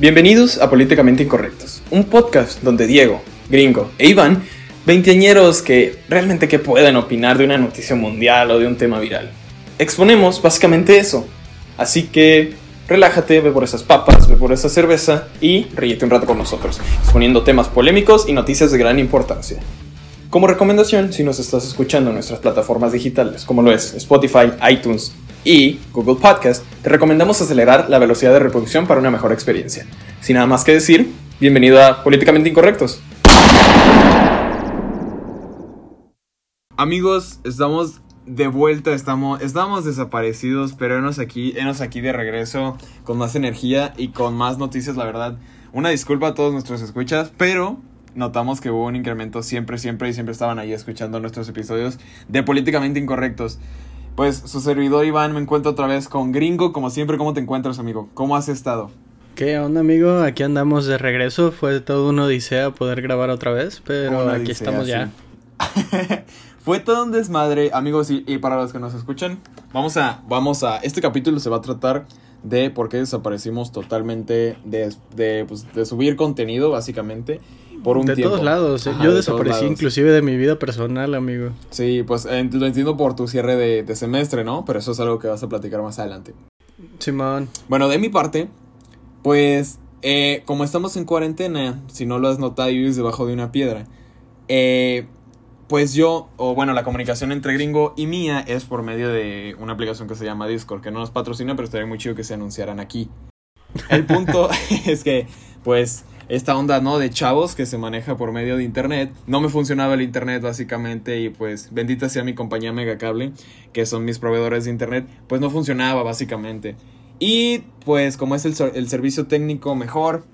Bienvenidos a Políticamente Incorrectos, un podcast donde Diego, Gringo e Iván, veinteañeros que realmente que pueden opinar de una noticia mundial o de un tema viral. Exponemos básicamente eso. Así que relájate, ve por esas papas, ve por esa cerveza y ríete un rato con nosotros, exponiendo temas polémicos y noticias de gran importancia. Como recomendación, si nos estás escuchando en nuestras plataformas digitales, como lo es Spotify, iTunes y Google Podcast, te recomendamos acelerar la velocidad de reproducción para una mejor experiencia. Sin nada más que decir, bienvenido a Políticamente Incorrectos. Amigos, estamos de vuelta, estamos, estamos desaparecidos, pero enos aquí, enos aquí de regreso con más energía y con más noticias, la verdad. Una disculpa a todos nuestros escuchas, pero notamos que hubo un incremento siempre, siempre y siempre estaban ahí escuchando nuestros episodios de Políticamente Incorrectos. Pues su servidor Iván me encuentro otra vez con Gringo, como siempre, ¿cómo te encuentras, amigo? ¿Cómo has estado? ¿Qué onda, amigo? Aquí andamos de regreso. Fue todo una odisea poder grabar otra vez, pero Una aquí odisea, estamos ya. sí. Fue todo un desmadre, amigos, y, y para los que nos escuchan, vamos a, vamos a, este capítulo se va a tratar de por qué desaparecimos totalmente de, de, pues, de subir contenido, básicamente, por un de tiempo. todos lados. eh. Ajá, Yo de desaparecí inclusive de mi vida personal, amigo. Sí, pues ent- lo entiendo por tu cierre de, de semestre, ¿no? Pero eso es algo que vas a platicar más adelante. Simón. Bueno, de mi parte, pues eh, como estamos en cuarentena, si no lo has notado vives debajo de una piedra, eh, pues yo, o bueno, la comunicación entre gringo y mía es por medio de una aplicación que se llama Discord, que no nos patrocina, pero estaría muy chido que se anunciaran aquí. El punto es que, pues, esta onda, ¿no? De chavos que se maneja por medio de internet. No me funcionaba el internet, básicamente, y pues, bendita sea mi compañía Megacable, que son mis proveedores de internet, pues no funcionaba, básicamente. Y pues como es el, el servicio técnico mejor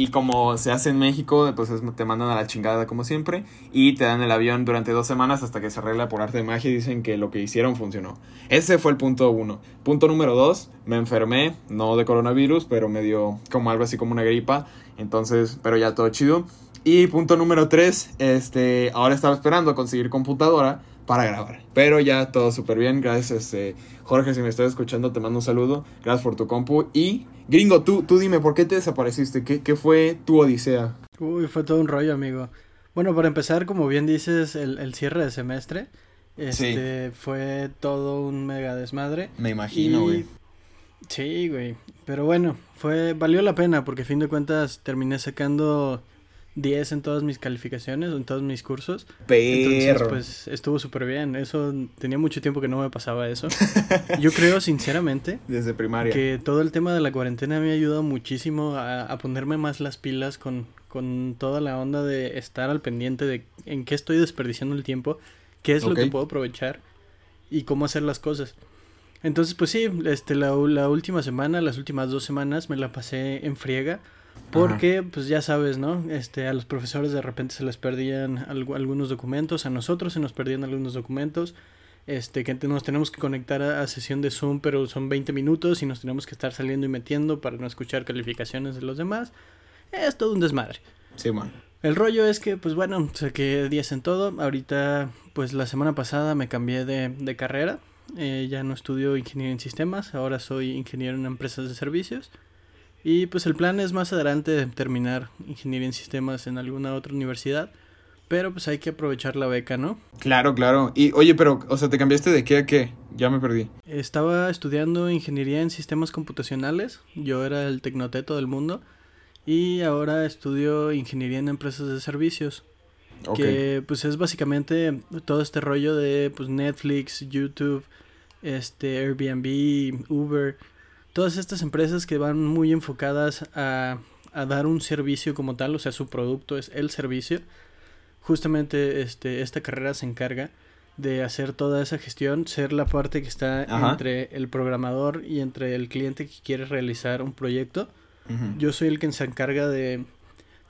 y como se hace en México, pues es- te mandan a la chingada como siempre y te dan el avión durante dos semanas hasta que se arregla por arte de magia y dicen que lo que hicieron funcionó. Ese fue el punto uno. Punto número dos, me enfermé, no de coronavirus, pero me dio como algo así como una gripa, entonces, pero ya todo chido. Y punto número tres, este, ahora estaba esperando conseguir computadora para grabar. Pero ya todo súper bien, gracias este, Jorge, si me estás escuchando, te mando un saludo. Gracias por tu compu. Y, gringo, tú, tú dime, ¿por qué te desapareciste? ¿Qué, qué fue tu odisea? Uy, fue todo un rollo, amigo. Bueno, para empezar, como bien dices, el, el cierre de semestre. Este fue todo un mega desmadre. Me Y- Sí, güey. Pero bueno, fue valió la pena porque a fin de cuentas terminé sacando 10 en todas mis calificaciones, en todos mis cursos. Entonces, Perro. pues estuvo súper bien. Eso tenía mucho tiempo que no me pasaba eso. Yo creo sinceramente Desde primaria. que todo el tema de la cuarentena me ha ayudado muchísimo a, a ponerme más las pilas con, con toda la onda de estar al pendiente de en qué estoy desperdiciando el tiempo, qué es lo que puedo aprovechar y cómo hacer las cosas. Entonces, pues sí, este, la, la última semana, las últimas dos semanas me la pasé en friega. Porque, pues ya sabes, ¿no? Este, a los profesores de repente se les perdían algu- algunos documentos, a nosotros se nos perdían algunos documentos, este, que nos tenemos que conectar a, a sesión de Zoom, pero son 20 minutos y nos tenemos que estar saliendo y metiendo para no escuchar calificaciones de los demás. Es todo un desmadre. Sí, man. El rollo es que, pues bueno, saqué 10 en todo. Ahorita, pues la semana pasada me cambié de, de carrera. Eh, ya no estudio ingeniería en sistemas, ahora soy ingeniero en empresas de servicios. Y pues el plan es más adelante terminar ingeniería en sistemas en alguna otra universidad. Pero pues hay que aprovechar la beca, ¿no? Claro, claro. Y, oye, pero, o sea, ¿te cambiaste de qué a qué? Ya me perdí. Estaba estudiando ingeniería en sistemas computacionales. Yo era el tecnoteto del mundo. Y ahora estudio ingeniería en empresas de servicios. Ok. que pues es básicamente todo este rollo de pues Netflix, YouTube, este Airbnb, Uber, todas estas empresas que van muy enfocadas a, a dar un servicio como tal, o sea, su producto es el servicio. Justamente este esta carrera se encarga de hacer toda esa gestión, ser la parte que está Ajá. entre el programador y entre el cliente que quiere realizar un proyecto. Ujú. Yo soy el que se encarga de,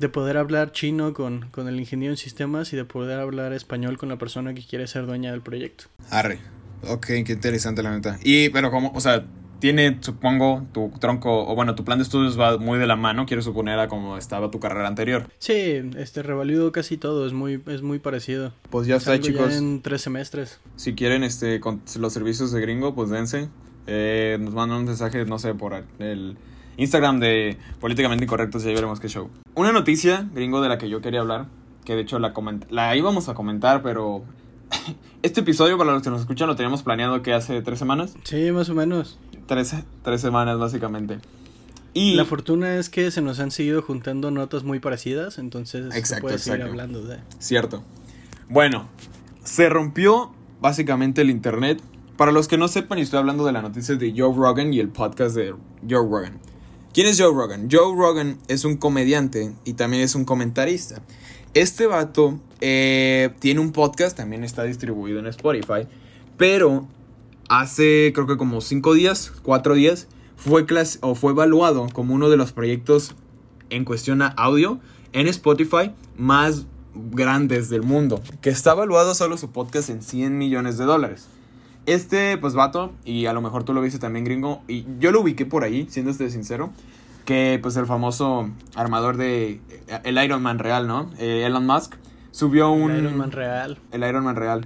de poder hablar chino con, con el ingeniero en sistemas y de poder hablar español con la persona que quiere ser dueña del proyecto. Arre. Ok, qué interesante la neta. Y, pero como, o sea, tiene, supongo, tu tronco, o bueno, tu plan de estudios va muy de la mano, quiero suponer, a como estaba tu carrera anterior. Sí, este revalido casi todo, es muy, es muy parecido. Pues ya está, Salgo chicos. Ya en tres semestres. Si quieren este con los servicios de gringo, pues dense. Eh, nos mandan un mensaje, no sé, por el Instagram de Políticamente Incorrectos y ahí veremos qué show. Una noticia, gringo, de la que yo quería hablar, que de hecho la, la íbamos a comentar, pero este episodio, para los que nos escuchan, lo teníamos planeado que hace tres semanas. Sí, más o menos. Tres, tres semanas, básicamente. Y la fortuna es que se nos han seguido juntando notas muy parecidas, entonces exacto, se puede seguir hablando de. Cierto. Bueno, se rompió básicamente el internet. Para los que no sepan, y estoy hablando de la noticia de Joe Rogan y el podcast de Joe Rogan. ¿Quién es Joe Rogan? Joe Rogan es un comediante y también es un comentarista. Este vato eh, tiene un podcast, también está distribuido en Spotify, pero hace creo que como cinco días, cuatro días, fue, o fue evaluado como uno de los proyectos en cuestión a audio en Spotify más grandes del mundo. Que está evaluado solo su podcast en 100 millones de dólares. Este, pues, vato, y a lo mejor tú lo viste también, gringo, y yo lo ubiqué por ahí, siendo este sincero, que, pues, el famoso armador de eh, el Iron Man real, ¿no? Eh, Elon Musk subió un... El Iron Man real. El Iron Man real.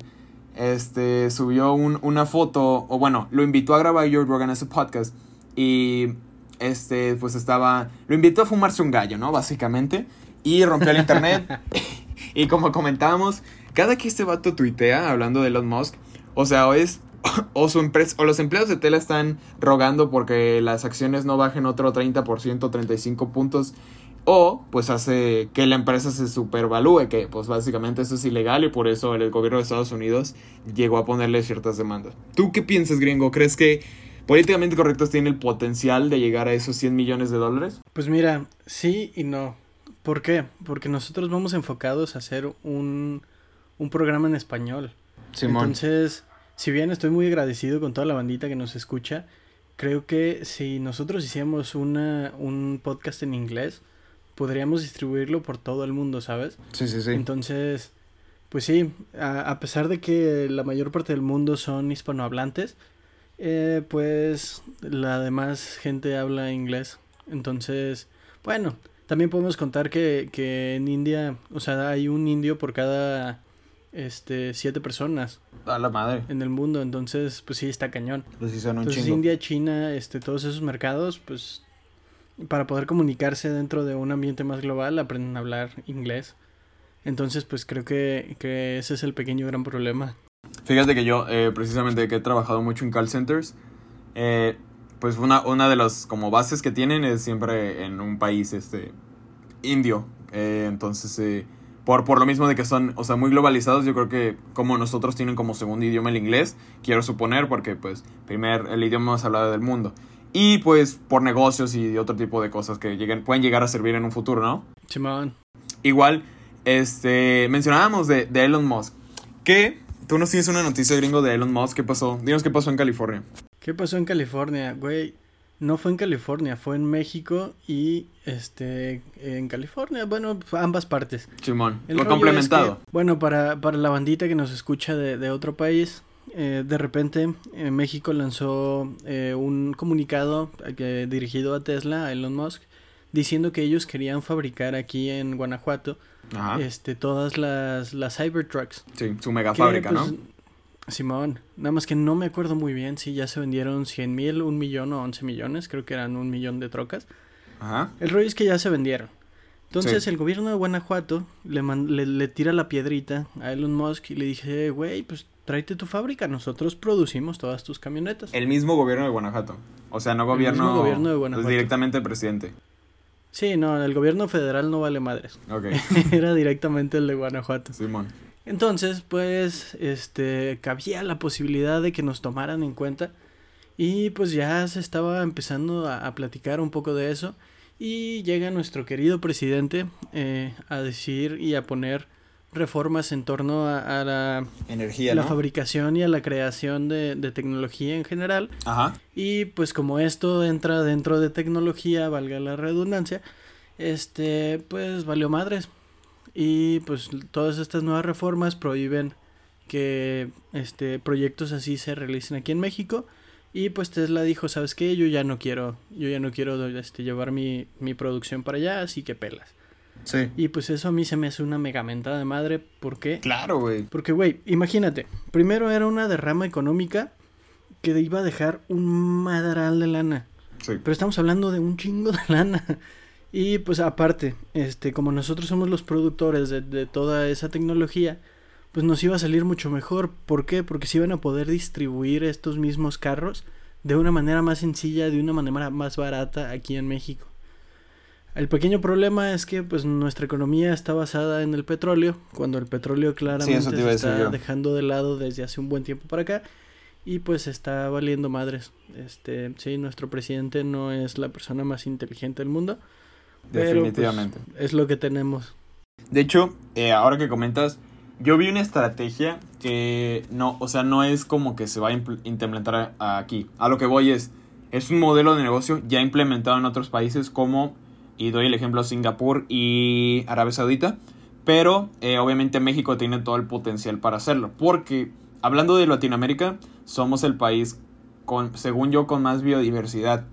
Este, subió una foto, o bueno, lo invitó a grabar Joe Rogan a su podcast y este, pues estaba. Lo invitó a fumarse un gallo, ¿no? Básicamente. Y rompió el internet. y como comentábamos, cada que este vato tuitea hablando de Elon Musk, o sea, o es. O, su empresa, o los empleados de Tela están rogando porque las acciones no bajen otro 30%, 35 puntos. O pues hace que la empresa se supervalúe, que pues básicamente eso es ilegal y por eso el gobierno de Estados Unidos llegó a ponerle ciertas demandas. ¿Tú qué piensas, gringo? ¿Crees que políticamente correctos tiene el potencial de llegar a esos 100 millones de dólares? Pues mira, sí y no. ¿Por qué? Porque nosotros vamos enfocados a hacer un, un programa en español. Simón. Entonces, si bien estoy muy agradecido con toda la bandita que nos escucha, creo que si nosotros hiciéramos una, un podcast en inglés, podríamos distribuirlo por todo el mundo, ¿sabes? Sí, sí, sí. Entonces, pues sí, a, a pesar de que la mayor parte del mundo son hispanohablantes, eh, pues la demás gente habla inglés. Entonces, bueno, también podemos contar que, que en India, o sea, hay un indio por cada este siete personas. A la madre. En el mundo, entonces, pues sí, está cañón. Pues sí son un entonces, India, China, este, todos esos mercados, pues, para poder comunicarse dentro de un ambiente más global, aprenden a hablar inglés. Entonces, pues creo que, que ese es el pequeño gran problema. Fíjate que yo, eh, precisamente que he trabajado mucho en call centers, eh, pues una, una de las como bases que tienen es siempre en un país este indio. Eh, entonces, por, por lo mismo de que son, o sea, muy globalizados, yo creo que como nosotros tienen como segundo idioma el inglés, quiero suponer, porque pues primer, el idioma más hablado del mundo. Y pues por negocios y otro tipo de cosas que lleguen, pueden llegar a servir en un futuro, ¿no? Simón. Igual, este, mencionábamos de, de Elon Musk, que Tú nos tienes una noticia gringo de Elon Musk. ¿Qué pasó? Dinos qué pasó en California. ¿Qué pasó en California, güey? No fue en California, fue en México y este en California, bueno, ambas partes. Simón, lo complementado. bueno, para, para la bandita que nos escucha de, de otro país, eh, de repente en eh, México lanzó eh, un comunicado dirigido a Tesla, a Elon Musk, diciendo que ellos querían fabricar aquí en Guanajuato este todas las, las Cybertrucks. Sí, su mega fábrica, ¿no? Pues, Simón, nada más que no me acuerdo muy bien si ya se vendieron 100 mil, un millón o 11 millones, creo que eran un millón de trocas. Ajá. El rollo es que ya se vendieron. Entonces el gobierno de Guanajuato le, le, tira la piedrita a Elon Musk y le dije, güey, pues tráete tu fábrica, nosotros producimos todas tus camionetas. El mismo gobierno de Guanajuato. O sea, no gobierno, el gobierno de Guanajuato. directamente el presidente. Sí, no, el gobierno federal no vale madres. Era directamente el de Guanajuato. Simón. Entonces, pues, este, cabía la posibilidad de que nos tomaran en cuenta. Y pues ya se estaba empezando a, platicar un poco de eso. Y llega nuestro querido presidente eh, a decir y a poner reformas en torno a, la energía, la fabricación y a la creación de, tecnología en general. Ajá. Y pues como esto entra dentro de tecnología, valga la redundancia, este, pues valió madres. Y pues todas estas nuevas reformas prohíben que este proyectos así se realicen aquí en México. Y pues Tesla dijo, ¿sabes qué? Yo ya no quiero, yo ya no quiero este, llevar mi, mi producción para allá, así que pelas. Sí. Y pues eso a mí se me hace una mega mentada de madre. ¿Por qué? Claro, güey. Porque, güey, imagínate. Primero era una derrama económica que iba a dejar un madral de lana. Pero estamos hablando de un chingo de lana. Y pues aparte, este, como nosotros somos los productores de, de toda esa tecnología, pues nos iba a salir mucho mejor. ¿Por qué? Porque se iban a poder distribuir estos mismos carros de una manera más sencilla, de una manera más barata aquí en México. El pequeño problema es que pues nuestra economía está basada en el petróleo, cuando el petróleo claramente se está dejando de lado desde hace un buen tiempo para acá y pues está valiendo madres. Este, sí, nuestro presidente no es la persona más inteligente del mundo. Pues, Definitivamente. es lo que tenemos. De hecho, eh, ahora que comentas, yo vi una estrategia que no, o sea, no es como que se va a implementar aquí. A lo que voy es, es un modelo de negocio ya implementado en otros países como, y doy el ejemplo, Singapur y Arabia Saudita. Pero eh, obviamente México tiene todo el potencial para hacerlo. Porque hablando de Latinoamérica, somos el país con, según yo, con más biodiversidad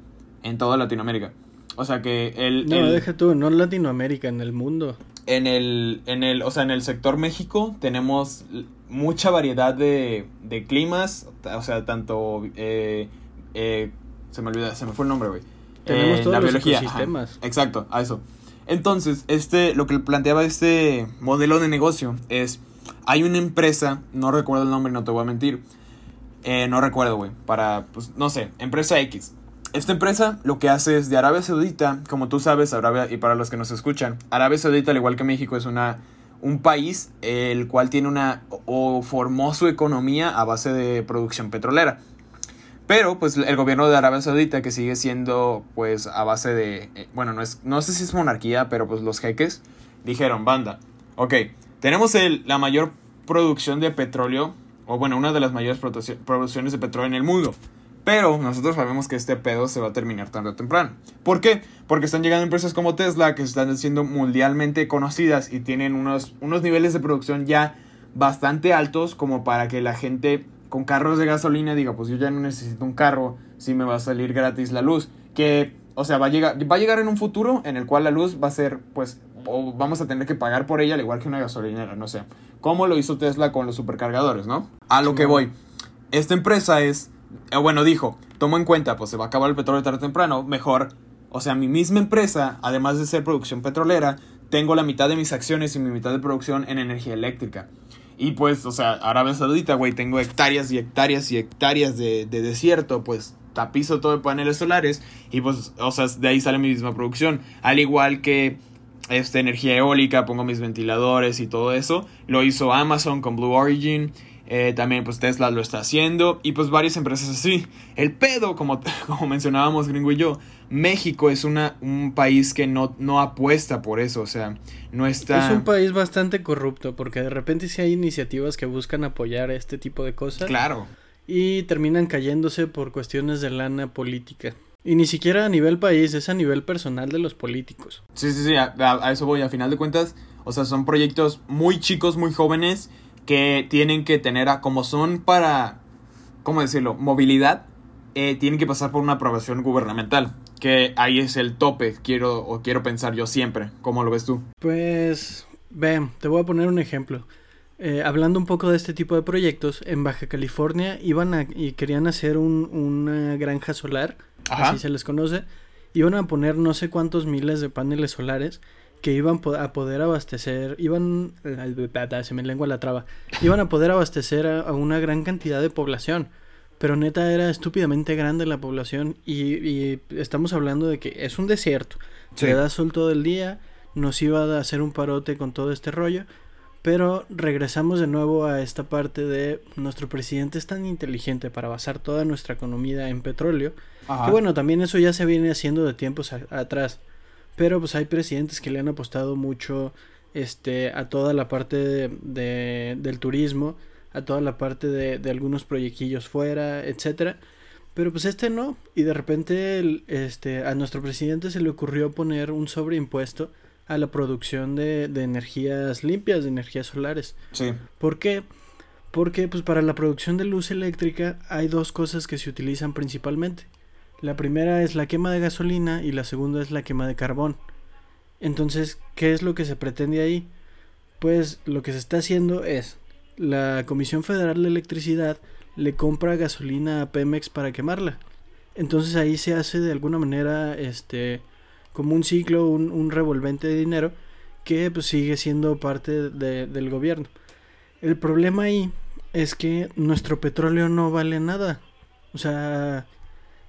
en toda Latinoamérica. O sea que el... No, deja tú, no en Latinoamérica, en el mundo en el, en el, o sea, en el sector México tenemos mucha variedad de, de climas, o sea, tanto, eh, eh, se me olvida, se me fue el nombre, güey. Tenemos eh, todos la los biología, ecosistemas. exacto, a eso. Entonces, este, lo que planteaba este modelo de negocio es, hay una empresa, no recuerdo el nombre, no te voy a mentir, no recuerdo, güey, para, pues, no sé, empresa X esta empresa lo que hace es de Arabia Saudita, como tú sabes, Arabia, y para los que nos escuchan, Arabia Saudita, al igual que México, es una, un país el cual tiene una o formó su economía a base de producción petrolera. Pero pues el gobierno de Arabia Saudita, que sigue siendo pues a base de, eh, bueno, no, es, no sé si es monarquía, pero pues los jeques dijeron, banda, ok, tenemos el, la mayor producción de petróleo, o bueno, una de las mayores producciones de petróleo en el mundo. Pero nosotros sabemos que este pedo se va a terminar tarde o temprano. ¿Por qué? Porque están llegando empresas como Tesla que están siendo mundialmente conocidas y tienen unos, unos niveles de producción ya bastante altos como para que la gente con carros de gasolina diga, pues yo ya no necesito un carro si me va a salir gratis la luz. Que, o sea, va a llegar, va a llegar en un futuro en el cual la luz va a ser, pues, o vamos a tener que pagar por ella al igual que una gasolinera, no sé. Como lo hizo Tesla con los supercargadores, ¿no? A lo que voy. Esta empresa es bueno, dijo, tomo en cuenta, pues se va a acabar el petróleo tarde o temprano, mejor, o sea, mi misma empresa, además de ser producción petrolera, tengo la mitad de mis acciones y mi mitad de producción en energía eléctrica. Y pues, o sea, Arabia Saudita, güey, tengo hectáreas y hectáreas y hectáreas de, de desierto, pues tapizo todo de paneles solares y pues, o sea, de ahí sale mi misma producción. Al igual que esta energía eólica, pongo mis ventiladores y todo eso. Lo hizo Amazon con Blue Origin. Eh, también pues Tesla lo está haciendo y pues varias empresas así. El pedo, como, como mencionábamos Gringo y yo, México es una, un país que no, no apuesta por eso, o sea, no está... Es un país bastante corrupto porque de repente sí hay iniciativas que buscan apoyar este tipo de cosas. Claro. Y terminan cayéndose por cuestiones de lana política. Y ni siquiera a nivel país, es a nivel personal de los políticos. Sí, sí, sí, a, a eso voy. A final de cuentas, o sea, son proyectos muy chicos, muy jóvenes que tienen que tener, a, como son para, ¿cómo decirlo?, movilidad, eh, tienen que pasar por una aprobación gubernamental. Que ahí es el tope, quiero, o quiero pensar yo siempre. ¿Cómo lo ves tú? Pues, ve, te voy a poner un ejemplo. Eh, hablando un poco de este tipo de proyectos, en Baja California iban a, y querían hacer un, una granja solar, así se les conoce, iban a poner no sé cuántos miles de paneles solares que iban a poder abastecer, iban, se me lengua la traba, iban a poder abastecer a, una gran cantidad de población. Pero neta era estúpidamente grande la población y, estamos hablando de que es un desierto. Se da sol todo el día, nos iba a hacer un parote con todo este rollo. Pero regresamos de nuevo a esta parte de nuestro presidente es tan inteligente para basar toda nuestra economía en petróleo. Que bueno, también eso ya se viene haciendo de tiempos atrás. Pero pues hay presidentes que le han apostado mucho este, a toda la parte de, del turismo, a toda la parte de, de, algunos proyectillos fuera, etcétera. Pero pues este no, y de repente este, a nuestro presidente se le ocurrió poner un sobreimpuesto a la producción de, de energías limpias, de energías solares. Sí. ¿Por qué? Porque pues para la producción de luz eléctrica hay dos cosas que se utilizan principalmente. La primera es la quema de gasolina y la segunda es la quema de carbón. Entonces, ¿qué es lo que se pretende ahí? Pues lo que se está haciendo es la Comisión Federal de Electricidad le compra gasolina a Pemex para quemarla. Entonces ahí se hace de alguna manera este como un ciclo, un, un revolvente de dinero que pues sigue siendo parte de, del gobierno. El problema ahí es que nuestro petróleo no vale nada. O sea,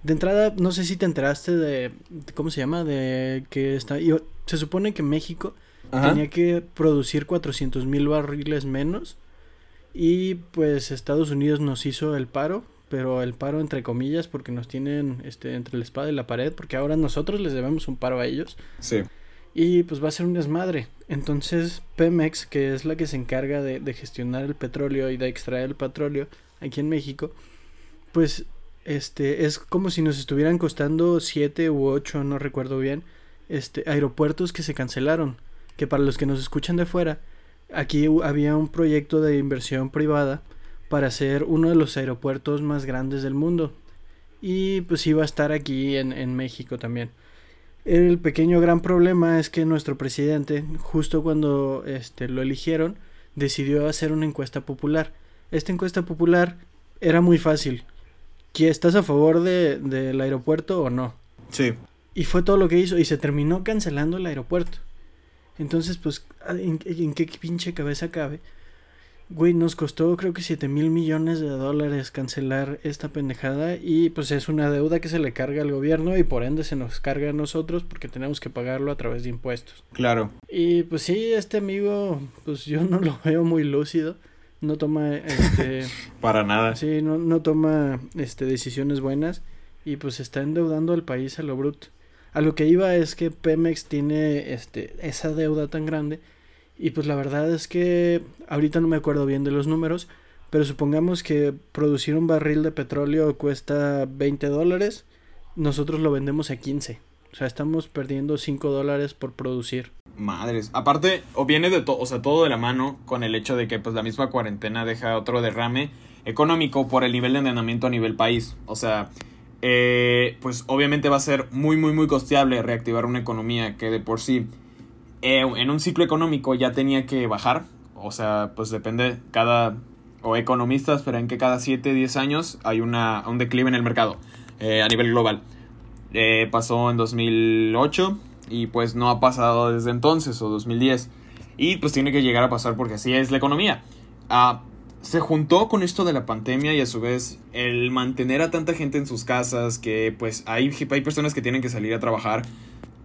de entrada, no sé si te enteraste de, ¿cómo se llama? De que está, se supone que México tenía que producir 400 mil barriles menos y pues Estados Unidos nos hizo el paro, pero el paro entre comillas porque nos tienen este, entre la espada y la pared, porque ahora nosotros les debemos un paro a ellos. Sí. Y pues va a ser un desmadre. Entonces Pemex, que es la que se encarga de, de gestionar el petróleo y de extraer el petróleo aquí en México, pues este es como si nos estuvieran costando siete u ocho, no recuerdo bien, este aeropuertos que se cancelaron. Que para los que nos escuchan de fuera, aquí había un proyecto de inversión privada para hacer uno de los aeropuertos más grandes del mundo. Y pues iba a estar aquí en, México también. El pequeño gran problema es que nuestro presidente, justo cuando este, lo eligieron, decidió hacer una encuesta popular. Esta encuesta popular era muy fácil. ¿Estás a favor de, del aeropuerto o no? Sí. Y fue todo lo que hizo y se terminó cancelando el aeropuerto. Entonces, pues, ¿en, en qué pinche cabeza cabe? Güey, nos costó creo que 7 mil millones de dólares cancelar esta pendejada y pues es una deuda que se le carga al gobierno y por ende se nos carga a nosotros porque tenemos que pagarlo a través de impuestos. Claro. Y pues sí, este amigo, pues yo no lo veo muy lúcido. No toma, este... Para nada. Sí, no, no toma, este, decisiones buenas y pues está endeudando al país a lo bruto. A lo que iba es que Pemex tiene, este, esa deuda tan grande y pues la verdad es que ahorita no me acuerdo bien de los números, pero supongamos que producir un barril de petróleo cuesta 20 dólares, nosotros lo vendemos a 15. O sea, estamos perdiendo 5 dólares por producir. Madres. Aparte, o viene de todo, o sea, todo de la mano con el hecho de que pues la misma cuarentena deja otro derrame económico por el nivel de endeudamiento a nivel país. O sea, eh, pues obviamente va a ser muy, muy, muy costeable reactivar una economía que de por sí eh, en un ciclo económico ya tenía que bajar. O sea, pues depende cada... O economistas pero en que cada 7, 10 años hay una, un declive en el mercado eh, a nivel global. Eh, pasó en 2008 y pues no ha pasado desde entonces o 2010. Y pues tiene que llegar a pasar porque así es la economía. Ah, se juntó con esto de la pandemia y a su vez el mantener a tanta gente en sus casas que pues hay, hay personas que tienen que salir a trabajar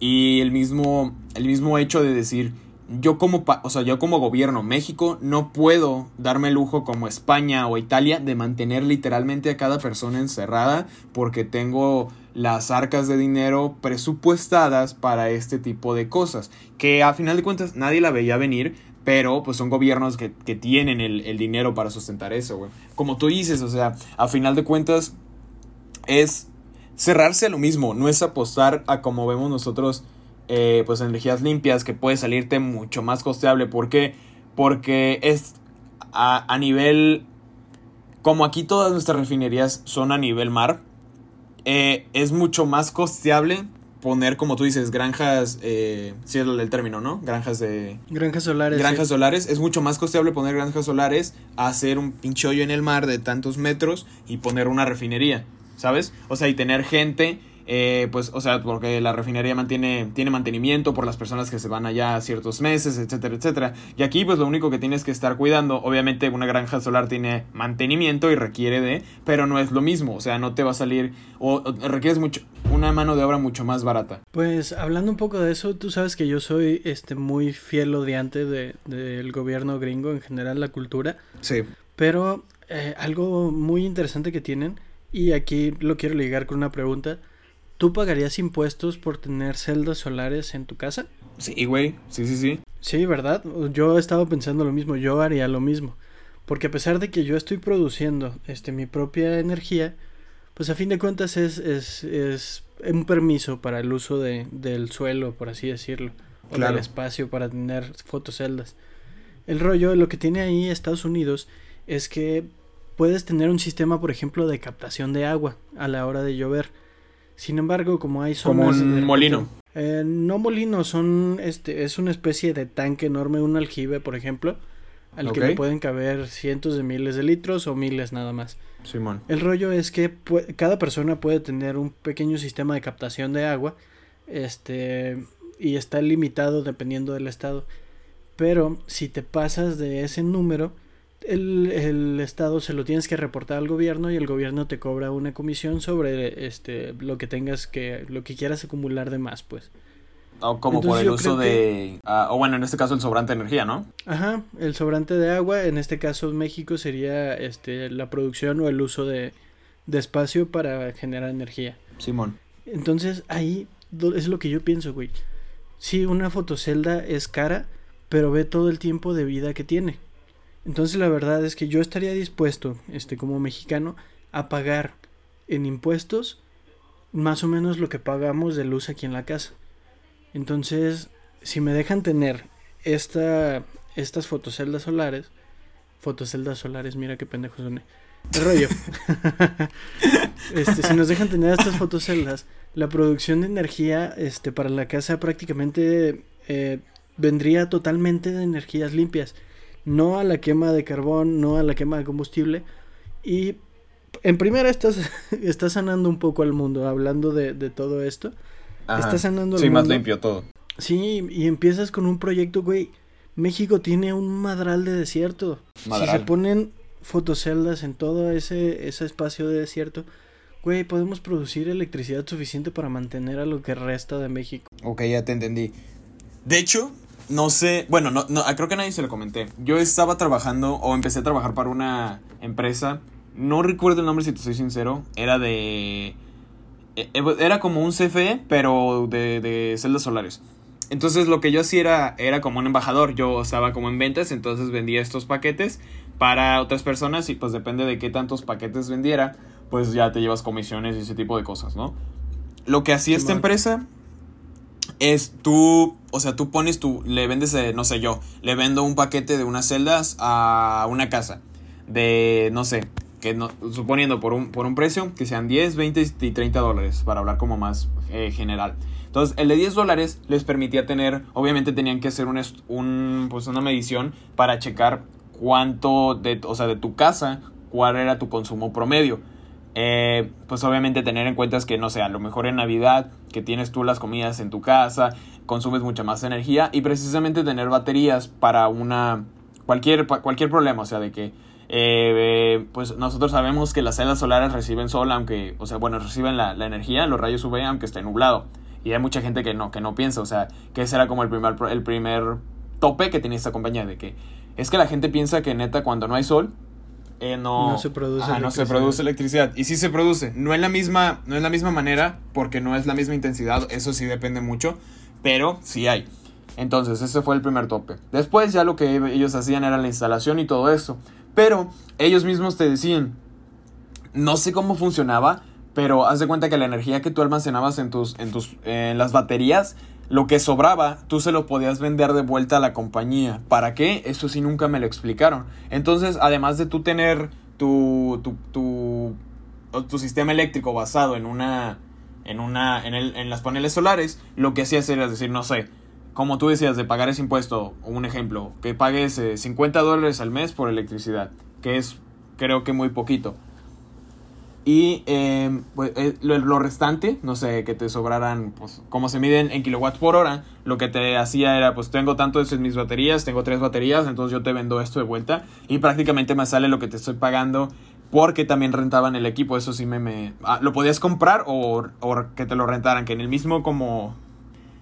y el mismo, el mismo hecho de decir, yo como, o sea, yo como gobierno México no puedo darme el lujo como España o Italia de mantener literalmente a cada persona encerrada porque tengo las arcas de dinero presupuestadas para este tipo de cosas. Que a final de cuentas nadie la veía venir, pero pues son gobiernos que, que tienen el, el, dinero para sustentar eso, güey. Como tú dices, o sea, a final de cuentas es cerrarse a lo mismo, no es apostar a como vemos nosotros, eh, pues energías limpias, que puede salirte mucho más costeable. ¿Por qué? Porque es a, a nivel, como aquí todas nuestras refinerías son a nivel mar, eh, es mucho más costeable poner, como tú dices, granjas, eh, si es el término, ¿no? Granjas de... Granjas solares. Granjas sí. solares. Es mucho más costeable poner granjas solares a hacer un pinche hoyo en el mar de tantos metros y poner una refinería. ¿sabes? O sea, y tener gente, eh, pues, o sea, porque la refinería mantiene, tiene mantenimiento por las personas que se van allá ciertos meses, etcétera, etcétera. Y aquí, pues, lo único que tienes que estar cuidando, obviamente, una granja solar tiene mantenimiento y requiere de, pero no es lo mismo, o sea, no te va a salir, o, o requieres mucho, una mano de obra mucho más barata. Pues, hablando un poco de eso, tú sabes que yo soy, este, muy fiel odiante de, del gobierno gringo, en general, la cultura. Sí. Pero, eh, algo muy interesante que tienen y aquí lo quiero ligar con una pregunta. ¿Tú pagarías impuestos por tener celdas solares en tu casa? Sí, güey. Sí, sí, sí. Sí, ¿verdad? Yo he estado pensando lo mismo. Yo haría lo mismo. Porque a pesar de que yo estoy produciendo este, mi propia energía, pues a fin de cuentas es, es, es un permiso para el uso de, del suelo, por así decirlo. O Claro. del espacio para tener fotoceldas. El rollo, lo que tiene ahí Estados Unidos es que puedes tener un sistema, por ejemplo, de captación de agua a la hora de llover. Sin embargo, como hay Como zonas... de un molino. Eh, no molino, son este es una especie de tanque enorme, un aljibe, por ejemplo, al que le pueden caber cientos de miles de litros o miles nada más. Simón. El rollo es que cada persona puede tener un pequeño sistema de captación de agua, este, y está limitado dependiendo del estado. Pero si te pasas de ese número, el, el estado se lo tienes que reportar al gobierno y el gobierno te cobra una comisión sobre este lo que tengas que lo que quieras acumular de más, pues. O como Entonces por el uso de... ah, o bueno, en este caso el sobrante de energía, ¿no? Ajá, el sobrante de agua, en este caso México sería este la producción o el uso de, de espacio para generar energía. Simón. Entonces ahí es lo que yo pienso, güey. Sí, una fotocelda es cara, pero ve todo el tiempo de vida que tiene. Entonces la verdad es que yo estaría dispuesto, este, como mexicano, a pagar en impuestos más o menos lo que pagamos de luz aquí en la casa. Entonces, si me dejan tener esta, estas fotoceldas solares, fotoceldas solares, mira qué pendejo soné. El rollo. este, si nos dejan tener estas fotoceldas, la producción de energía este, para la casa prácticamente eh, vendría totalmente de energías limpias. No a la quema de carbón, no a la quema de combustible. Y en primera estás, estás sanando un poco al mundo, hablando de, de todo esto. Ajá. Estás sanando al Sí, más mundo. limpio todo. Sí, y empiezas con un proyecto, güey. México tiene un madral de desierto. Si Madral. se ponen fotoceldas en todo ese, ese espacio de desierto, güey, podemos producir electricidad suficiente para mantener a lo que resta de México. Ok, ya te entendí. De hecho, no sé, bueno, no, no, creo que a nadie se lo comenté. Yo estaba trabajando o empecé a trabajar para una empresa, no recuerdo el nombre si te soy sincero, era de... eh, eh, Era como un CFE, pero de, de celdas solares. Entonces lo que yo hacía era, era como un embajador, yo estaba como en ventas, entonces vendía estos paquetes para otras personas y pues depende de qué tantos paquetes vendiera, pues ya te llevas comisiones y ese tipo de cosas, ¿no? Lo que hacía esta empresa es tú, o sea, tú pones tu, le vendes, eh, no sé yo, le vendo un paquete de unas celdas a una casa de, no sé, que no, suponiendo por un, por un precio que sean 10, 20 y 30 dólares, para hablar como más eh, general. Entonces, el de 10 dólares les permitía tener, obviamente tenían que hacer un, un, pues una medición para checar cuánto, de, o sea, de tu casa, cuál era tu consumo promedio. Eh, pues obviamente tener en cuenta es que, no sé, a lo mejor en Navidad, que tienes tú las comidas en tu casa, consumes mucha más energía y precisamente tener baterías para una, cualquier, cualquier problema, o sea, de que, eh, eh, pues nosotros sabemos que las celdas solares reciben sol, aunque, o sea, bueno, reciben la, energía, los rayos UV, aunque esté nublado. Y hay mucha gente que no, que no piensa, o sea, que ese era como el primer, el primer tope que tenía esta compañía, de que es que la gente piensa que neta cuando no hay sol, eh, no, No se produce Ajá, no se electricidad. produce electricidad. Y sí se produce, no en la misma, no en la misma manera, porque no es la misma intensidad, eso sí depende mucho, pero sí hay. Entonces, ese fue el primer tope. Después ya lo que ellos hacían era la instalación y todo eso. Pero ellos mismos te decían, no sé cómo funcionaba, pero haz de cuenta que la energía que tú almacenabas en tus, en tus, en las baterías, lo que sobraba, tú se lo podías vender de vuelta a la compañía. ¿Para qué? Eso sí nunca me lo explicaron. Entonces, además de tú tener tu, tu, tu, tu sistema eléctrico basado en una, en una, en, el, en las paneles solares, lo que hacías era decir, no sé, como tú decías, de pagar ese impuesto, un ejemplo, que pagues eh, 50 dólares al mes por electricidad, que es creo que muy poquito. Y eh, pues, eh, lo, restante, no sé, que te sobraran, pues como se miden en kilowatts por hora, lo que te hacía era, pues tengo tanto en mis baterías, tengo tres baterías, entonces yo te vendo esto de vuelta y prácticamente me sale lo que te estoy pagando porque también rentaban el equipo, eso sí me... me ah, lo podías comprar o, o que te lo rentaran, que en el mismo como...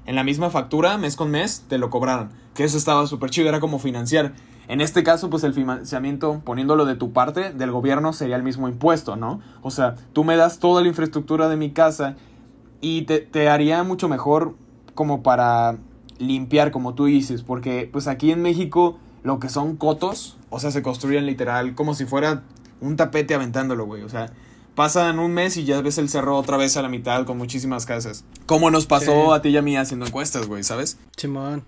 En la misma factura, mes con mes, te lo cobraran. Que eso estaba súper chido, era como financiar. En este caso, pues el financiamiento, poniéndolo de tu parte, del gobierno, sería el mismo impuesto, ¿no? O sea, tú me das toda la infraestructura de mi casa y te, te haría mucho mejor como para limpiar, como tú dices, porque pues aquí en México lo que son cotos, o sea, se construyen literal como si fuera un tapete aventándolo, güey, o sea, pasan un mes y ya ves el cerro otra vez a la mitad con muchísimas casas. Como nos pasó Sí. a ti y a mí haciendo encuestas, güey, ¿sabes? Simón.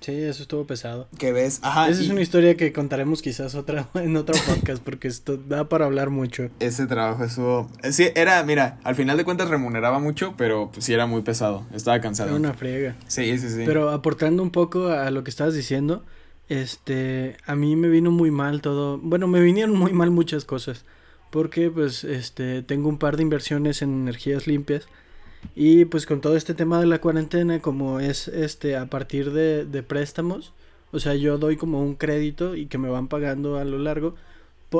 Sí, eso estuvo pesado. Que ves, ajá, Esa es una historia que contaremos quizás otra en otro podcast porque esto da para hablar mucho. ese trabajo estuvo, eh, sí, era, mira, al final de cuentas remuneraba mucho, pero pues, sí era muy pesado, estaba cansado. Era una friega. Sí, sí, sí. Pero aportando un poco a lo que estabas diciendo, este, a mí me vino muy mal todo, bueno, me vinieron muy mal muchas cosas, porque pues, este, tengo un par de inversiones en energías limpias y pues con todo este tema de la cuarentena, como es, este, a partir de, de préstamos, o sea, yo doy como un crédito y que me van pagando a lo largo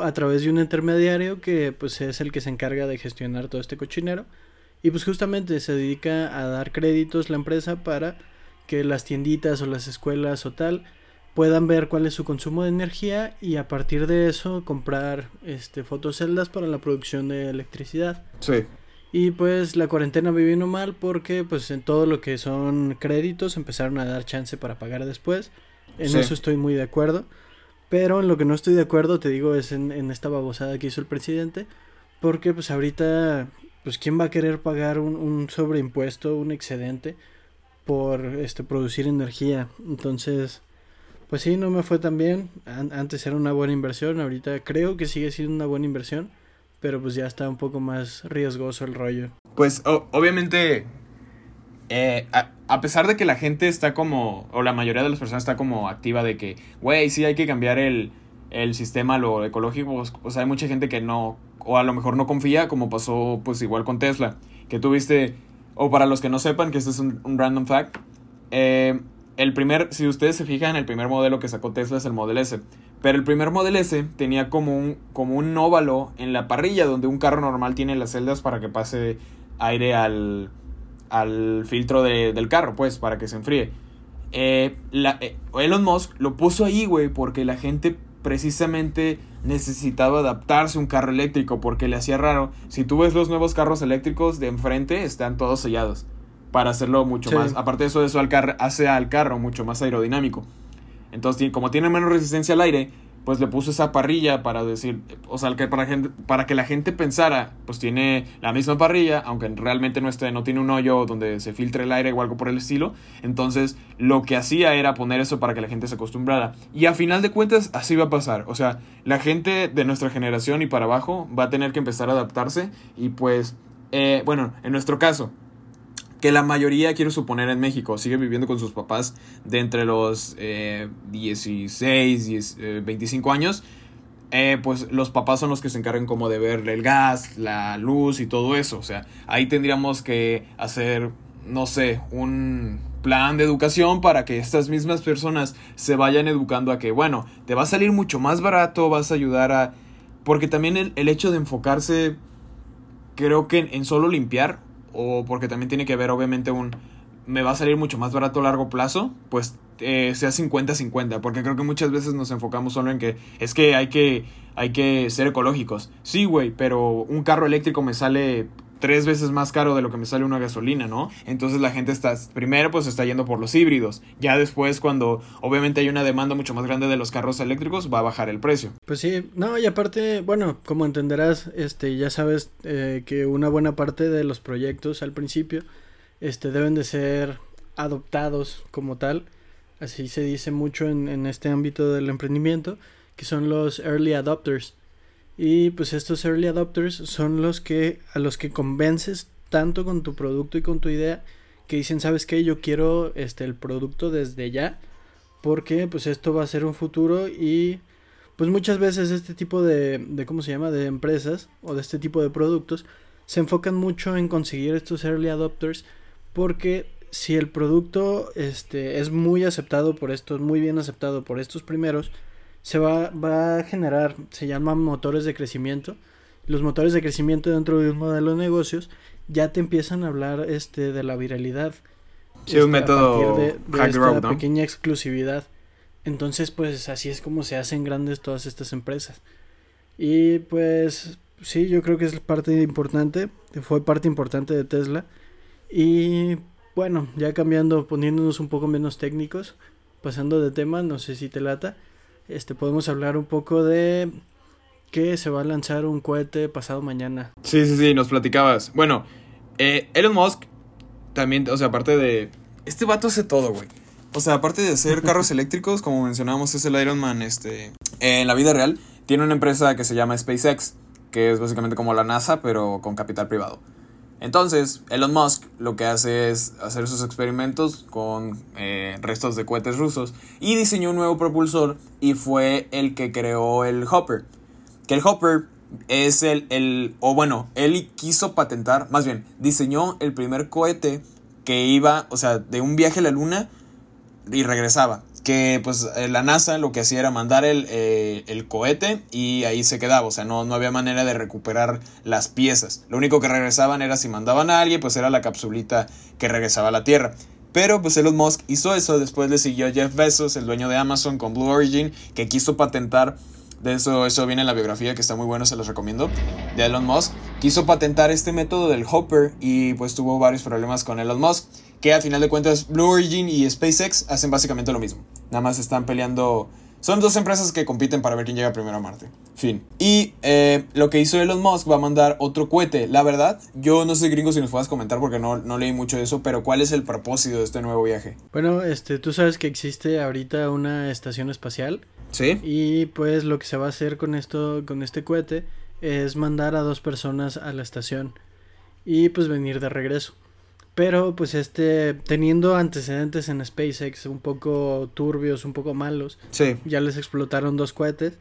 a través de un intermediario que pues es el que se encarga de gestionar todo este cochinero y pues justamente se dedica a dar créditos la empresa para que las tienditas o las escuelas o tal puedan ver cuál es su consumo de energía y a partir de eso comprar este fotoceldas para la producción de electricidad. Sí. Y pues la cuarentena me vino mal porque pues en todo lo que son créditos empezaron a dar chance para pagar después. En eso estoy muy de acuerdo. Pero en lo que no estoy de acuerdo, te digo, es en, en esta babosada que hizo el presidente. Porque pues ahorita, pues quién va a querer pagar un, un sobreimpuesto, un excedente por este producir energía. Entonces, pues sí, no me fue tan bien. antes era una buena inversión, ahorita creo que sigue siendo una buena inversión, pero pues ya está un poco más riesgoso el rollo. Pues obviamente, eh, a, pesar de que la gente está como, o la mayoría de las personas está como activa de que, güey, sí hay que cambiar el, el sistema, lo ecológico, pues, o sea, hay mucha gente que no, o a lo mejor no confía, como pasó pues igual con Tesla, que tuviste, o para los que no sepan, que este es un, random fact, eh, el primer, si ustedes se fijan, el primer modelo que sacó Tesla es el Model S. Pero el primer Model S tenía como un, como un óvalo en la parrilla donde un carro normal tiene las celdas para que pase aire al, al filtro del carro, pues, para que se enfríe. Eh, la, eh, Elon Musk lo puso ahí, güey, porque la gente precisamente necesitaba adaptarse a un carro eléctrico porque le hacía raro. Si tú ves los nuevos carros eléctricos de enfrente, están todos sellados para hacerlo mucho más. Aparte de eso, eso al hace al carro mucho más aerodinámico. Entonces, como tiene menos resistencia al aire, pues le puso esa parrilla para decir, o sea, que para, para que la gente pensara, pues tiene la misma parrilla, aunque realmente no, no tiene un hoyo donde se filtre el aire o algo por el estilo. Entonces, lo que hacía era poner eso para que la gente se acostumbrara. Y a final de cuentas, así va a pasar. O sea, la gente de nuestra generación y para abajo va a tener que empezar a adaptarse. Y pues, eh, bueno, en nuestro caso, que la mayoría, quiero suponer, en México sigue viviendo con sus papás de entre los eh, 16, 25 años, eh, pues los papás son los que se encargan como de ver el gas, la luz y todo eso. O sea, ahí tendríamos que hacer, no sé, un plan de educación para que estas mismas personas se vayan educando a que, bueno, te va a salir mucho más barato, vas a ayudar a... Porque también el, el hecho de enfocarse, creo que en solo limpiar, o porque también tiene que ver obviamente un me va a salir mucho más barato a largo plazo, pues eh, sea 50-50, porque creo que muchas veces nos enfocamos solo en que es que hay que, hay que ser ecológicos. Sí, güey, pero un carro eléctrico me sale tres veces más caro de lo que me sale una gasolina, ¿no? Entonces la gente está, primero pues está yendo por los híbridos, ya después cuando obviamente hay una demanda mucho más grande de los carros eléctricos va a bajar el precio. Pues sí, no, y aparte, bueno, como entenderás, este, ya sabes eh, que una buena parte de los proyectos al principio, este, deben de ser adoptados como tal, así se dice mucho en, en este ámbito del emprendimiento, que son los early adopters. Y pues estos early adopters son los que a los que convences tanto con tu producto y con tu idea que dicen, "¿Sabes qué? Yo quiero este el producto desde ya porque pues esto va a ser un futuro y pues muchas veces este tipo de, de ¿cómo se llama? de empresas o de este tipo de productos se enfocan mucho en conseguir estos early adopters porque si el producto este es muy aceptado por estos, muy bien aceptado por estos primeros, se va, va a generar, se llaman motores de crecimiento. Los motores de crecimiento dentro de un modelo de negocios ya te empiezan a hablar este de la viralidad. Sí, un este, método de, esta pequeña exclusividad. Entonces, pues así es como se hacen grandes todas estas empresas. Y pues sí, yo creo que es parte importante, fue parte importante de Tesla. Y bueno, ya cambiando, poniéndonos un poco menos técnicos, pasando de tema, no sé si te lata este podemos hablar un poco de que se va a lanzar un cohete pasado mañana. Sí, sí, sí, nos platicabas. Bueno, eh, Elon Musk también, o sea, aparte de... Este vato hace todo, güey. O sea, aparte de hacer carros eléctricos, como mencionamos, es el Iron Man, este... en la vida real, tiene una empresa que se llama SpaceX, que es básicamente como la NASA, pero con capital privado. Entonces, Elon Musk lo que hace es hacer sus experimentos con eh, restos de cohetes rusos y diseñó un nuevo propulsor y fue el que creó el Hopper. Que el Hopper es el, el, o bueno, él quiso patentar, más bien, diseñó el primer cohete que iba, o sea, de un viaje a la luna y regresaba. Que pues eh, la NASA lo que hacía era mandar el, eh, el cohete y ahí se quedaba, o sea, no, no había manera de recuperar las piezas. Lo único que regresaban era si mandaban a alguien, pues era la capsulita que regresaba a la Tierra. Pero pues Elon Musk hizo eso, después le siguió Jeff Bezos, el dueño de Amazon, con Blue Origin, que quiso patentar de eso, eso viene en la biografía que está muy bueno, se los recomiendo. De Elon Musk. Quiso patentar este método del Hopper y pues tuvo varios problemas con Elon Musk. Que a final de cuentas Blue Origin y SpaceX hacen básicamente lo mismo. Nada más están peleando... Son dos empresas que compiten para ver quién llega primero a Marte. Fin. Y eh, lo que hizo Elon Musk va a mandar otro cohete. La verdad, yo no sé gringo si nos puedas comentar porque no, no leí mucho de eso, pero ¿cuál es el propósito de este nuevo viaje? Bueno, este, tú sabes que existe ahorita una estación espacial Sí. Y pues lo que se va a hacer con esto, con este cohete, es mandar a dos personas a la estación y pues venir de regreso. Pero pues este, teniendo antecedentes en SpaceX un poco turbios, un poco malos, sí. ya les explotaron dos cohetes.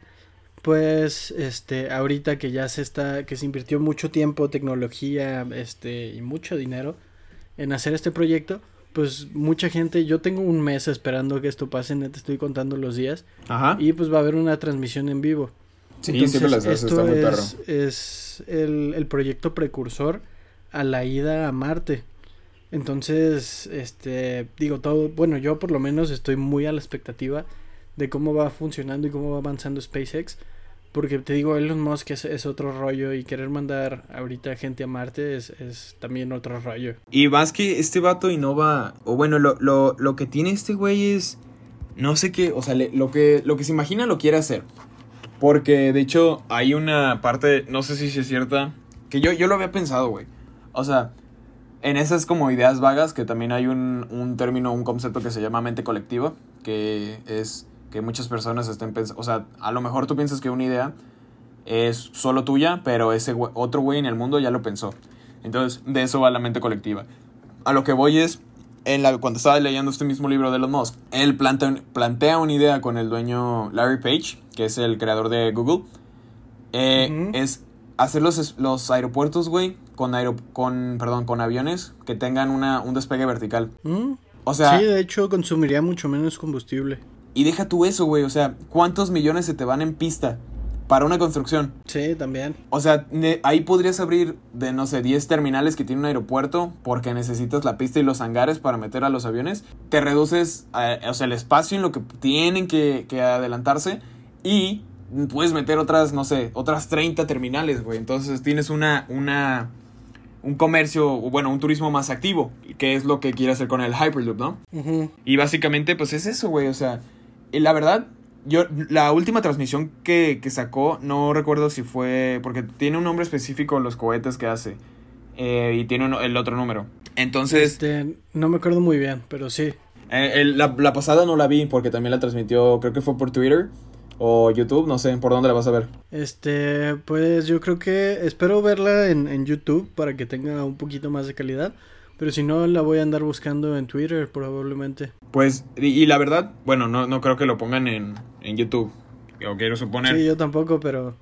Pues este, ahorita que ya se está, que se invirtió mucho tiempo, tecnología, este, y mucho dinero en hacer este proyecto, pues mucha gente, yo tengo un mes esperando que esto pase, te estoy contando los días. Ajá. Y pues va a haber una transmisión en vivo. Sí, siempre las haces, está muy perro. Es el, el proyecto precursor a la ida a Marte. Entonces, este, digo todo, bueno, yo por lo menos estoy muy a la expectativa de cómo va funcionando y cómo va avanzando SpaceX. Porque te digo, Elon Musk es, es, otro rollo y querer mandar ahorita gente a Marte es, es también otro rollo. Y más que este vato innova, o bueno, lo, lo, lo que tiene este güey es, no sé qué, o sea, lo, que, lo que se imagina lo quiere hacer. Porque de hecho hay una parte, no sé si es cierta, que yo, yo lo había pensado, güey. O sea, en esas como ideas vagas, que también hay un, un término, un concepto que se llama mente colectiva, que es que muchas personas estén pensando, o sea, a lo mejor tú piensas que una idea es solo tuya, pero ese we otro güey en el mundo ya lo pensó. Entonces, de eso va la mente colectiva. A lo que voy es, en la, cuando estaba leyendo este mismo libro de Elon Musk, él plantea, plantea una idea con el dueño Larry Page, que es el creador de Google, eh, uh -huh. es hacer los, los aeropuertos, güey, con, aero, con, perdón, con aviones que tengan una, un despegue vertical. -huh. O sea... Sí, de hecho consumiría mucho menos combustible. Y deja tú eso, güey. O sea, ¿cuántos millones se te van en pista para una construcción? Sí, también. O sea, ahí podrías abrir de, no sé, 10 terminales que tiene un aeropuerto porque necesitas la pista y los hangares para meter a los aviones. Te reduces, eh, o sea, el espacio en lo que tienen que, que adelantarse y puedes meter otras, no sé, otras 30 terminales, güey. Entonces tienes una, una, un comercio, bueno, un turismo más activo, que es lo que quiere hacer con el Hyperloop, ¿no? Uh -huh. Y básicamente, pues es eso, güey. O sea, y la verdad, yo, la última transmisión que, que, sacó, no recuerdo si fue, porque tiene un nombre específico los cohetes que hace, eh, y tiene un, el otro número. Entonces... Este, no me acuerdo muy bien, pero sí. Eh, el, la, la, pasada no la vi porque también la transmitió, creo que fue por Twitter o YouTube, no sé, ¿por dónde la vas a ver? Este, pues yo creo que espero verla en, en YouTube para que tenga un poquito más de calidad. Pero si no, la voy a andar buscando en Twitter probablemente. Pues, y, y la verdad, bueno, no, no creo que lo pongan en, en YouTube. O quiero suponer. Sí, yo tampoco, pero...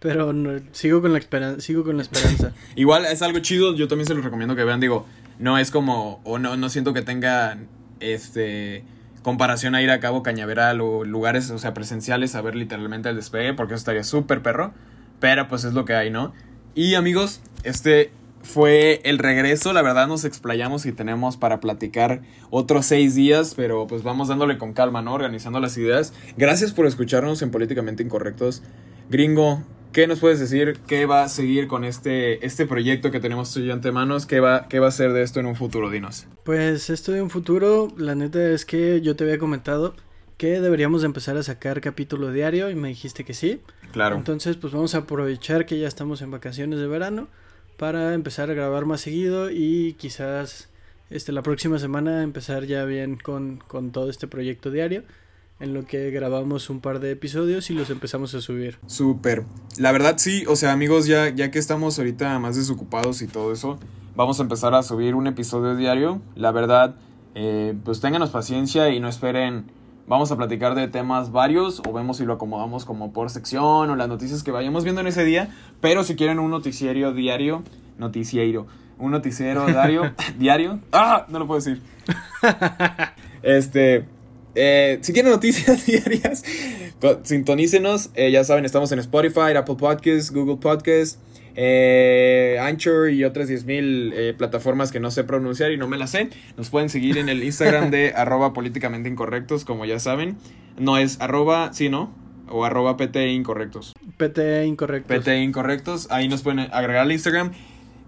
Pero no, sigo con la esperanza. Sigo con la esperanza. Igual es algo chido, yo también se los recomiendo que vean. Digo, no es como... O no, no siento que tenga... Este... Comparación a ir a Cabo Cañaveral o lugares, o sea, presenciales a ver literalmente el despegue, porque eso estaría súper perro. Pero pues es lo que hay, ¿no? Y amigos, este fue el regreso. La verdad nos explayamos y tenemos para platicar otros seis días, pero pues vamos dándole con calma, ¿no? Organizando las ideas. Gracias por escucharnos en Políticamente Incorrectos. Gringo, ¿qué nos puedes decir? ¿Qué va a seguir con este, este proyecto que tenemos tú y ante manos? ¿Qué va, ¿Qué va a ser de esto en un futuro? Dinos. Pues esto de un futuro, la neta es que yo te había comentado que deberíamos empezar a sacar capítulo diario y me dijiste que sí. Claro. Entonces pues vamos a aprovechar que ya estamos en vacaciones de verano para empezar a grabar más seguido y quizás este, la próxima semana empezar ya bien con, con todo este proyecto diario en lo que grabamos un par de episodios y los empezamos a subir. Súper. La verdad sí, o sea amigos, ya, ya que estamos ahorita más desocupados y todo eso, vamos a empezar a subir un episodio diario. La verdad, eh, pues ténganos paciencia y no esperen. Vamos a platicar de temas varios o vemos si lo acomodamos como por sección o las noticias que vayamos viendo en ese día. Pero si quieren un noticiero diario, noticiero, un noticiero diario, diario, ah, no lo puedo decir. Este, eh, si quieren noticias diarias, sintonícenos. Eh, ya saben, estamos en Spotify, Apple Podcasts, Google Podcasts, eh, Anchor y otras 10.000 eh, plataformas que no sé pronunciar y no me las sé. Nos pueden seguir en el Instagram de arroba políticamente incorrectos, como ya saben. No es arroba, sí, ¿no? O arroba PT incorrectos. PT incorrectos. PT incorrectos. Ahí nos pueden agregar al Instagram.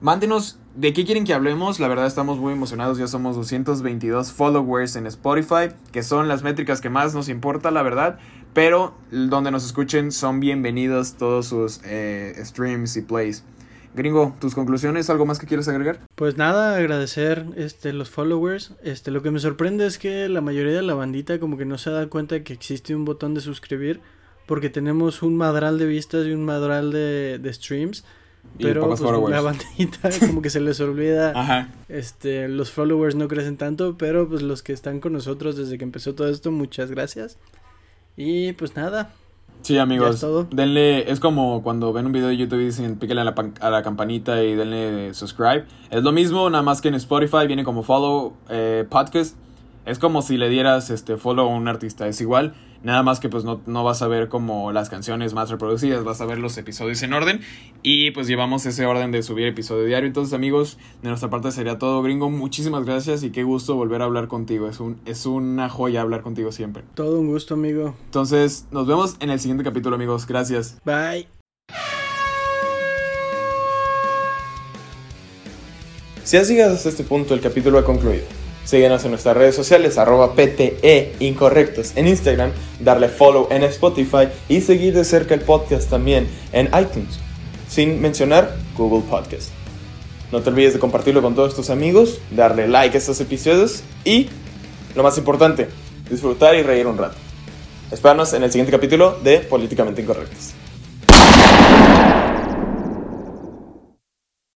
Mándenos de qué quieren que hablemos. La verdad estamos muy emocionados. Ya somos 222 followers en Spotify, que son las métricas que más nos importa, la verdad. Pero donde nos escuchen son bienvenidos todos sus eh, streams y plays. Gringo, tus conclusiones, ¿algo más que quieres agregar? Pues nada, agradecer este los followers. Este lo que me sorprende es que la mayoría de la bandita como que no se da cuenta de que existe un botón de suscribir porque tenemos un madral de vistas y un madral de streams. Pero pues, followers. la bandita como que se les olvida, Ajá. este, los followers no crecen tanto, pero pues los que están con nosotros desde que empezó todo esto, muchas gracias. Y pues nada, Sí, amigos. Es todo. Denle, es como cuando ven un video de YouTube y dicen píquenle a la, pan- a la campanita y denle subscribe. Es lo mismo, nada más que en Spotify viene como follow eh, podcast. Es como si le dieras este follow a un artista, es igual. Nada más que pues no, no vas a ver como las canciones más reproducidas, vas a ver los episodios en orden. Y pues llevamos ese orden de subir episodio diario. Entonces amigos, de nuestra parte sería todo, gringo. Muchísimas gracias y qué gusto volver a hablar contigo. Es, un, es una joya hablar contigo siempre. todo un gusto, amigo. Entonces, nos vemos en el siguiente capítulo, amigos. Gracias. Bye. Si has llegado hasta este punto, el capítulo ha concluido. Síguenos en nuestras redes sociales, arroba PTE Incorrectos en Instagram, darle follow en Spotify y seguir de cerca el podcast también en iTunes, sin mencionar Google Podcast. No te olvides de compartirlo con todos tus amigos, darle like a estos episodios y, lo más importante, disfrutar y reír un rato. Espéranos en el siguiente capítulo de Políticamente Incorrectos.